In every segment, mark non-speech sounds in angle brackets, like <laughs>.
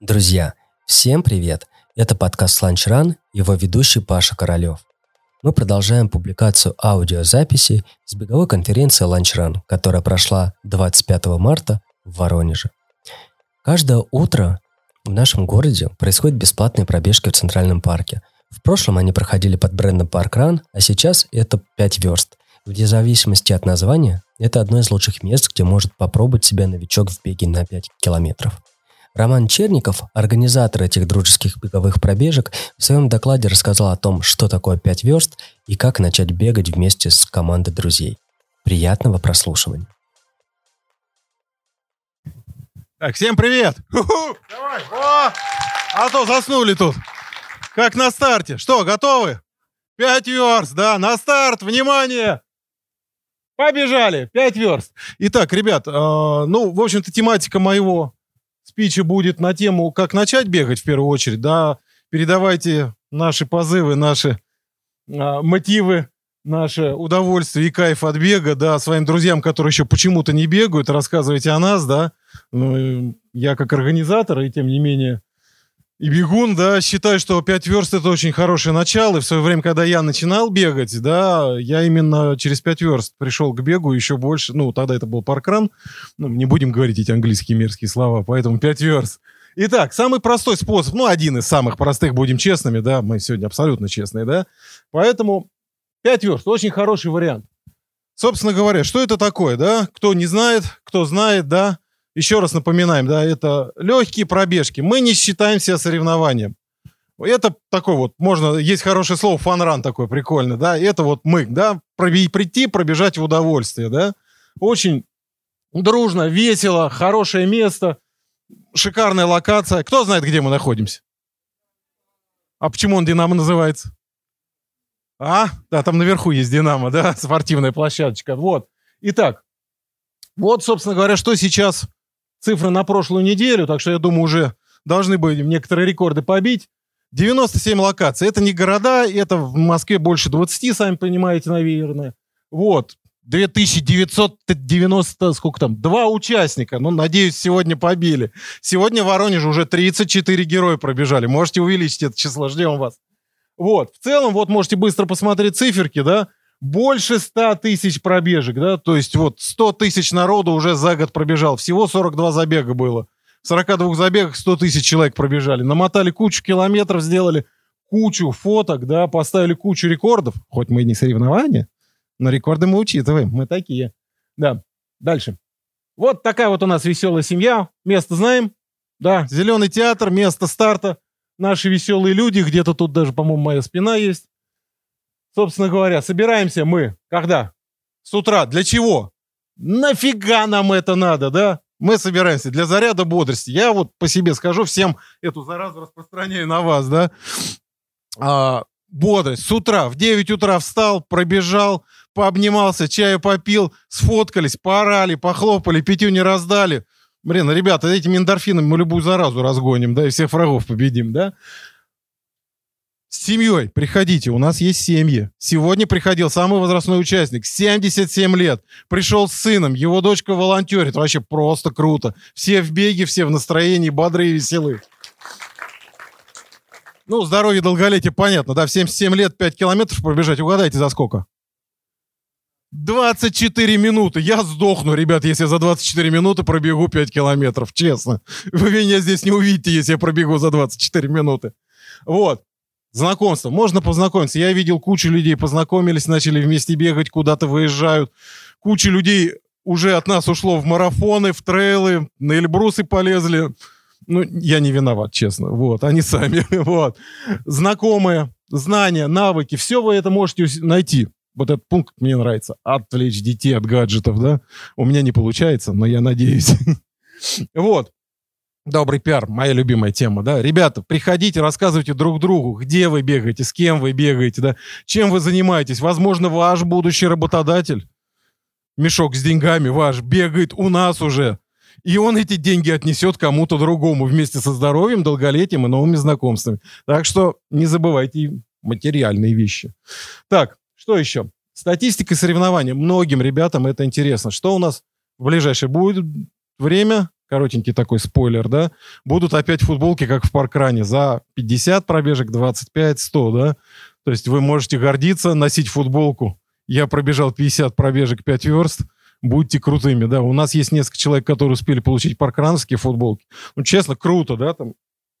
Друзья, всем привет! Это подкаст Lunch Run, его ведущий Паша Королев. Мы продолжаем публикацию аудиозаписи с беговой конференции Lunch Run, которая прошла 25 марта в Воронеже. Каждое утро в нашем городе происходят бесплатные пробежки в Центральном парке. В прошлом они проходили под брендом Парк Ран, а сейчас это 5 верст. Вне зависимости от названия, это одно из лучших мест, где может попробовать себя новичок в беге на 5 километров. Роман Черников, организатор этих дружеских беговых пробежек, в своем докладе рассказал о том, что такое 5 верст и как начать бегать вместе с командой друзей. Приятного прослушивания. Так, всем привет! Давай! О! А то заснули тут. Как на старте. Что, готовы? Пять верст, да, на старт, внимание! Побежали, пять верст. Итак, ребят, э, ну, в общем-то, тематика моего спича будет на тему, как начать бегать в первую очередь, да, передавайте наши позывы, наши а, мотивы, наше удовольствие и кайф от бега, да, своим друзьям, которые еще почему-то не бегают, рассказывайте о нас, да. Ну, я как организатор, и тем не менее и бегун, да, считаю, что 5 верст это очень хорошее начало. И в свое время, когда я начинал бегать, да, я именно через 5 верст пришел к бегу еще больше. Ну, тогда это был паркран. Ну, не будем говорить эти английские мерзкие слова, поэтому 5 верст. Итак, самый простой способ, ну, один из самых простых, будем честными, да, мы сегодня абсолютно честные, да. Поэтому 5 верст, очень хороший вариант. Собственно говоря, что это такое, да? Кто не знает, кто знает, да, еще раз напоминаем, да, это легкие пробежки. Мы не считаем себя соревнованием. Это такой вот, можно, есть хорошее слово, фанран такой прикольный, да, это вот мы, да, прийти, пробежать в удовольствие, да. Очень дружно, весело, хорошее место, шикарная локация. Кто знает, где мы находимся? А почему он Динамо называется? А, да, там наверху есть Динамо, <laughs> да, спортивная площадочка. Вот. Итак, вот, собственно говоря, что сейчас цифры на прошлую неделю, так что я думаю, уже должны были некоторые рекорды побить. 97 локаций. Это не города, это в Москве больше 20, сами понимаете, наверное. Вот. 2990, сколько там, два участника. Ну, надеюсь, сегодня побили. Сегодня в Воронеже уже 34 героя пробежали. Можете увеличить это число, ждем вас. Вот. В целом, вот можете быстро посмотреть циферки, да больше 100 тысяч пробежек, да, то есть вот 100 тысяч народу уже за год пробежал, всего 42 забега было. В 42 забегах 100 тысяч человек пробежали, намотали кучу километров, сделали кучу фоток, да, поставили кучу рекордов, хоть мы и не соревнования, но рекорды мы учитываем, мы такие. Да, дальше. Вот такая вот у нас веселая семья, место знаем, да, зеленый театр, место старта, наши веселые люди, где-то тут даже, по-моему, моя спина есть. Собственно говоря, собираемся мы когда? С утра. Для чего? Нафига нам это надо, да? Мы собираемся для заряда бодрости. Я вот по себе скажу, всем эту заразу распространяю на вас, да? А, бодрость. С утра, в 9 утра встал, пробежал, пообнимался, чаю попил, сфоткались, поорали, похлопали, пятю не раздали. Блин, ребята, этими эндорфинами мы любую заразу разгоним, да, и всех врагов победим, да? С семьей приходите, у нас есть семьи. Сегодня приходил самый возрастной участник, 77 лет. Пришел с сыном, его дочка волонтерит. Вообще просто круто. Все в беге, все в настроении, бодрые и веселые. Ну, здоровье, долголетие, понятно, да, в 77 лет 5 километров пробежать. Угадайте, за сколько? 24 минуты. Я сдохну, ребят, если я за 24 минуты пробегу 5 километров, честно. Вы меня здесь не увидите, если я пробегу за 24 минуты. Вот. Знакомство. Можно познакомиться. Я видел кучу людей, познакомились, начали вместе бегать, куда-то выезжают. Куча людей уже от нас ушло в марафоны, в трейлы, на Эльбрусы полезли. Ну, я не виноват, честно. Вот, они сами. <laughs> Вот. Знакомые, знания, навыки, все вы это можете найти. Вот этот пункт мне нравится. Отвлечь детей от гаджетов, да? У меня не получается, но я надеюсь. <laughs> Вот. Добрый пиар, моя любимая тема, да. Ребята, приходите, рассказывайте друг другу, где вы бегаете, с кем вы бегаете, да, чем вы занимаетесь. Возможно, ваш будущий работодатель, мешок с деньгами ваш, бегает у нас уже. И он эти деньги отнесет кому-то другому вместе со здоровьем, долголетием и новыми знакомствами. Так что не забывайте материальные вещи. Так, что еще? Статистика соревнований. Многим ребятам это интересно. Что у нас в ближайшее будет время? Коротенький такой спойлер, да, будут опять футболки, как в паркране, за 50 пробежек, 25, 100, да. То есть вы можете гордиться, носить футболку. Я пробежал 50 пробежек, 5 верст, будьте крутыми, да. У нас есть несколько человек, которые успели получить паркрановские футболки. Ну, честно, круто, да, там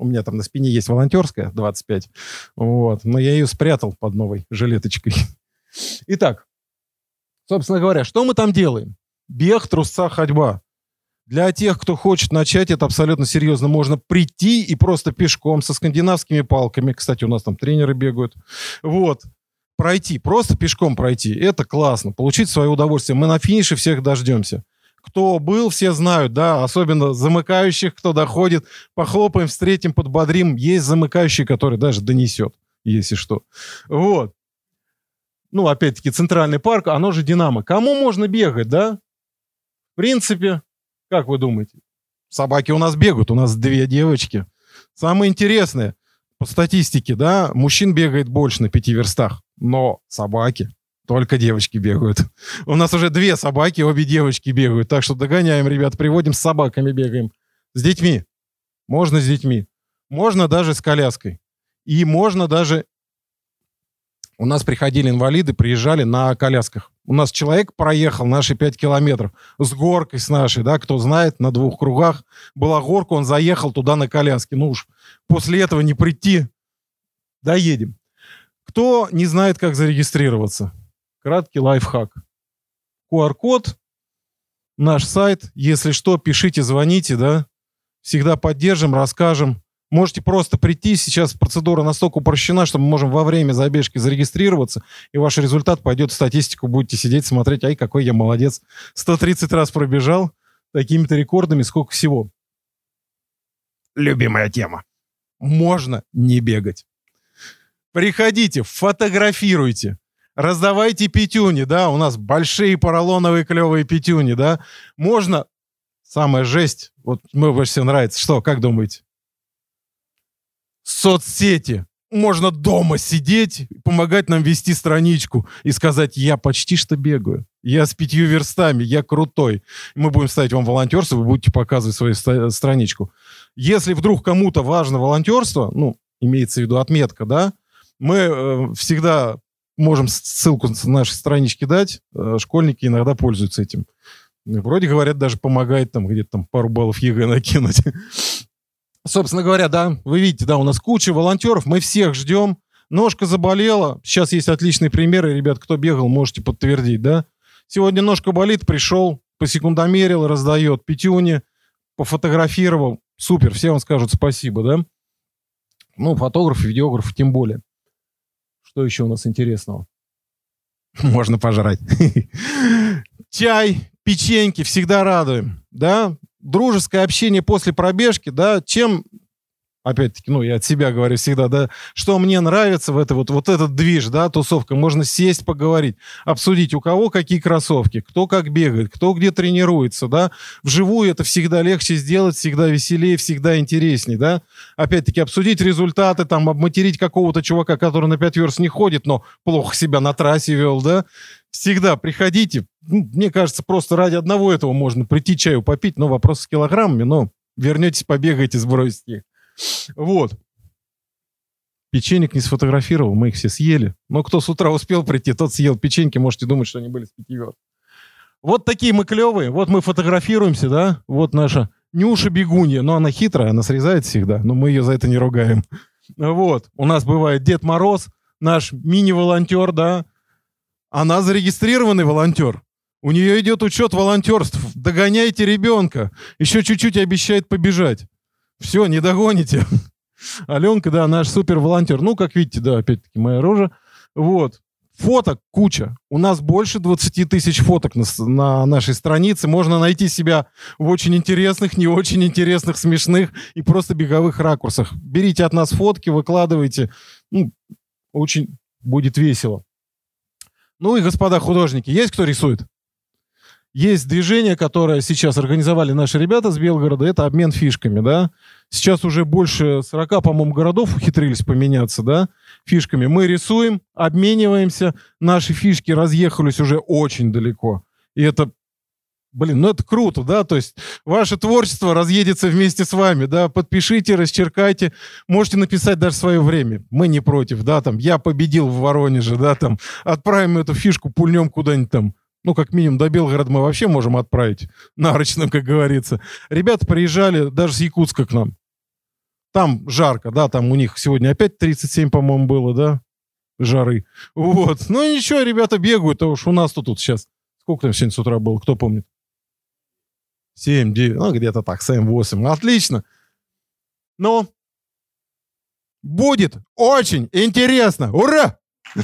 у меня там на спине есть волонтерская, 25. Вот. Но я ее спрятал под новой жилеточкой. <laughs> Итак, собственно говоря, что мы там делаем? Бег, трусца, ходьба. Для тех, кто хочет начать, это абсолютно серьезно. Можно прийти и просто пешком со скандинавскими палками. Кстати, у нас там тренеры бегают. Вот. Пройти, просто пешком пройти. Это классно. Получить свое удовольствие. Мы на финише всех дождемся. Кто был, все знают, да, особенно замыкающих, кто доходит. Похлопаем, встретим, подбодрим. Есть замыкающий, который даже донесет, если что. Вот. Ну, опять-таки, центральный парк, оно же Динамо. Кому можно бегать, да? В принципе, как вы думаете? Собаки у нас бегают, у нас две девочки. Самое интересное, по статистике, да, мужчин бегает больше на пяти верстах, но собаки только девочки бегают. У нас уже две собаки, обе девочки бегают. Так что догоняем, ребят, приводим с собаками, бегаем. С детьми. Можно с детьми. Можно даже с коляской. И можно даже... У нас приходили инвалиды, приезжали на колясках. У нас человек проехал наши 5 километров с горкой с нашей, да, кто знает, на двух кругах была горка, он заехал туда на коляске. Ну уж после этого не прийти, доедем. Кто не знает, как зарегистрироваться? Краткий лайфхак. QR-код, наш сайт. Если что, пишите, звоните, да. Всегда поддержим, расскажем. Можете просто прийти. Сейчас процедура настолько упрощена, что мы можем во время забежки зарегистрироваться, и ваш результат пойдет в статистику. Будете сидеть, смотреть, ай, какой я молодец. 130 раз пробежал, такими-то рекордами, сколько всего. Любимая тема. Можно не бегать. Приходите, фотографируйте раздавайте пятюни, да, у нас большие поролоновые клевые пятюни, да. Можно, самая жесть, вот мне больше всего нравится, что, как думаете? Соцсети. Можно дома сидеть, помогать нам вести страничку и сказать, я почти что бегаю. Я с пятью верстами, я крутой. Мы будем ставить вам волонтерство, вы будете показывать свою страничку. Если вдруг кому-то важно волонтерство, ну, имеется в виду отметка, да, мы э, всегда можем ссылку с нашей странички дать. Э, школьники иногда пользуются этим. Вроде говорят, даже помогает там где-то там пару баллов ЕГЭ накинуть. <laughs> Собственно говоря, да, вы видите, да, у нас куча волонтеров, мы всех ждем. Ножка заболела. Сейчас есть отличные примеры, ребят, кто бегал, можете подтвердить, да. Сегодня ножка болит, пришел, по секундомерил, раздает пятюни, пофотографировал. Супер, все вам скажут спасибо, да. Ну, фотограф, видеограф тем более. Что еще у нас интересного? <laughs> Можно пожрать. <laughs> Чай, печеньки всегда радуем, да? Дружеское общение после пробежки, да? Чем опять-таки, ну, я от себя говорю всегда, да, что мне нравится в это вот, вот этот движ, да, тусовка, можно сесть, поговорить, обсудить, у кого какие кроссовки, кто как бегает, кто где тренируется, да, вживую это всегда легче сделать, всегда веселее, всегда интереснее, да, опять-таки обсудить результаты, там, обматерить какого-то чувака, который на 5 верст не ходит, но плохо себя на трассе вел, да, всегда приходите, мне кажется, просто ради одного этого можно прийти чаю попить, но вопрос с килограммами, но вернетесь, побегаете, сбросите вот. Печенек не сфотографировал, мы их все съели. Но кто с утра успел прийти, тот съел печеньки, можете думать, что они были с пяти Вот такие мы клевые. Вот мы фотографируемся, да? Вот наша Нюша бегунья. Но она хитрая, она срезает всегда, но мы ее за это не ругаем. Вот. У нас бывает Дед Мороз, наш мини-волонтер, да? Она зарегистрированный волонтер. У нее идет учет волонтерств. Догоняйте ребенка. Еще чуть-чуть обещает побежать. Все, не догоните. <laughs> Аленка, да, наш супер волонтер. Ну, как видите, да, опять-таки моя рожа. Вот. Фоток куча. У нас больше 20 тысяч фоток на, на нашей странице. Можно найти себя в очень интересных, не очень интересных, смешных и просто беговых ракурсах. Берите от нас фотки, выкладывайте. Ну, очень будет весело. Ну и, господа художники, есть кто рисует? Есть движение, которое сейчас организовали наши ребята с Белгорода, это обмен фишками, да. Сейчас уже больше 40, по-моему, городов ухитрились поменяться, да, фишками. Мы рисуем, обмениваемся, наши фишки разъехались уже очень далеко. И это Блин, ну это круто, да, то есть ваше творчество разъедется вместе с вами, да, подпишите, расчеркайте, можете написать даже свое время, мы не против, да, там, я победил в Воронеже, да, там, отправим эту фишку, пульнем куда-нибудь там, ну, как минимум, до Белгорода мы вообще можем отправить, <laughs> нарочно, как говорится. Ребята приезжали даже с Якутска к нам, там жарко, да, там у них сегодня опять 37, по-моему, было, да, жары, вот, ну ничего, ребята бегают, а уж у нас тут, тут сейчас, сколько там сегодня с утра было, кто помнит? 7, 9, ну, где-то так, 7, 8. Отлично. Но будет очень интересно. Ура! <laughs>